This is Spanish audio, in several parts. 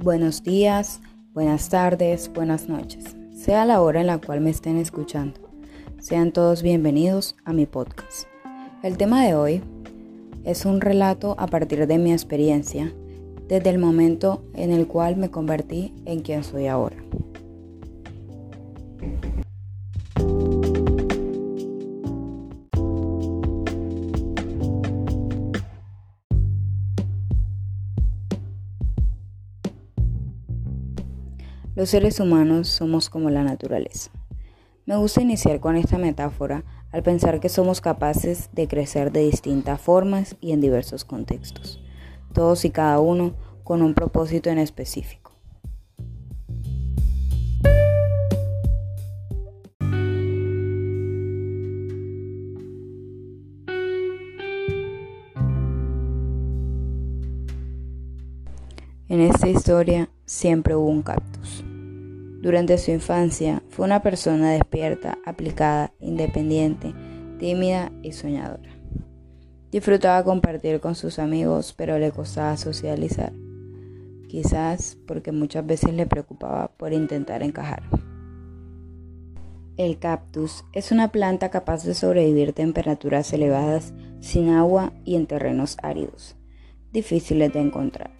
Buenos días, buenas tardes, buenas noches, sea la hora en la cual me estén escuchando. Sean todos bienvenidos a mi podcast. El tema de hoy es un relato a partir de mi experiencia desde el momento en el cual me convertí en quien soy ahora. Los seres humanos somos como la naturaleza. Me gusta iniciar con esta metáfora al pensar que somos capaces de crecer de distintas formas y en diversos contextos, todos y cada uno con un propósito en específico. En esta historia siempre hubo un cactus. Durante su infancia fue una persona despierta, aplicada, independiente, tímida y soñadora. Disfrutaba compartir con sus amigos, pero le costaba socializar, quizás porque muchas veces le preocupaba por intentar encajar. El cactus es una planta capaz de sobrevivir temperaturas elevadas sin agua y en terrenos áridos, difíciles de encontrar.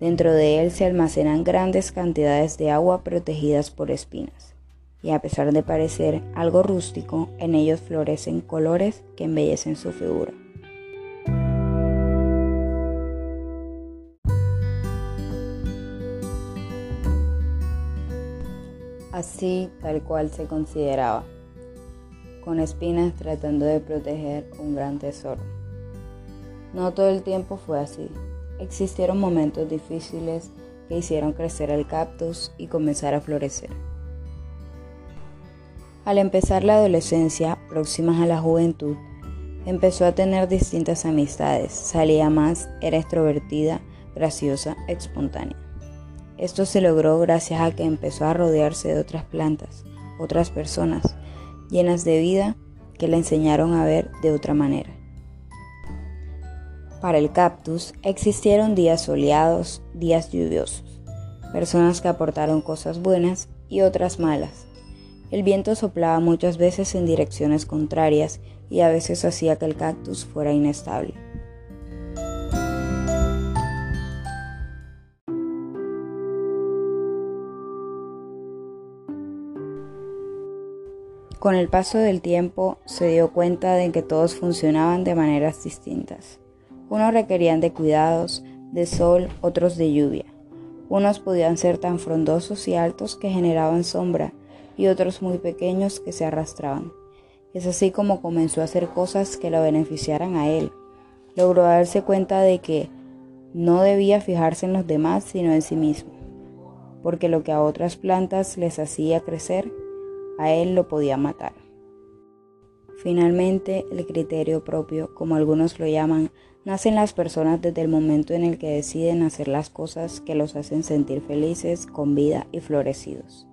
Dentro de él se almacenan grandes cantidades de agua protegidas por espinas, y a pesar de parecer algo rústico, en ellos florecen colores que embellecen su figura. Así tal cual se consideraba, con espinas tratando de proteger un gran tesoro. No todo el tiempo fue así. Existieron momentos difíciles que hicieron crecer el cactus y comenzar a florecer. Al empezar la adolescencia, próximas a la juventud, empezó a tener distintas amistades, salía más, era extrovertida, graciosa, espontánea. Esto se logró gracias a que empezó a rodearse de otras plantas, otras personas, llenas de vida que la enseñaron a ver de otra manera. Para el cactus existieron días soleados, días lluviosos, personas que aportaron cosas buenas y otras malas. El viento soplaba muchas veces en direcciones contrarias y a veces hacía que el cactus fuera inestable. Con el paso del tiempo se dio cuenta de que todos funcionaban de maneras distintas. Unos requerían de cuidados, de sol, otros de lluvia. Unos podían ser tan frondosos y altos que generaban sombra y otros muy pequeños que se arrastraban. Es así como comenzó a hacer cosas que lo beneficiaran a él. Logró darse cuenta de que no debía fijarse en los demás sino en sí mismo, porque lo que a otras plantas les hacía crecer, a él lo podía matar. Finalmente, el criterio propio, como algunos lo llaman, nace en las personas desde el momento en el que deciden hacer las cosas que los hacen sentir felices, con vida y florecidos.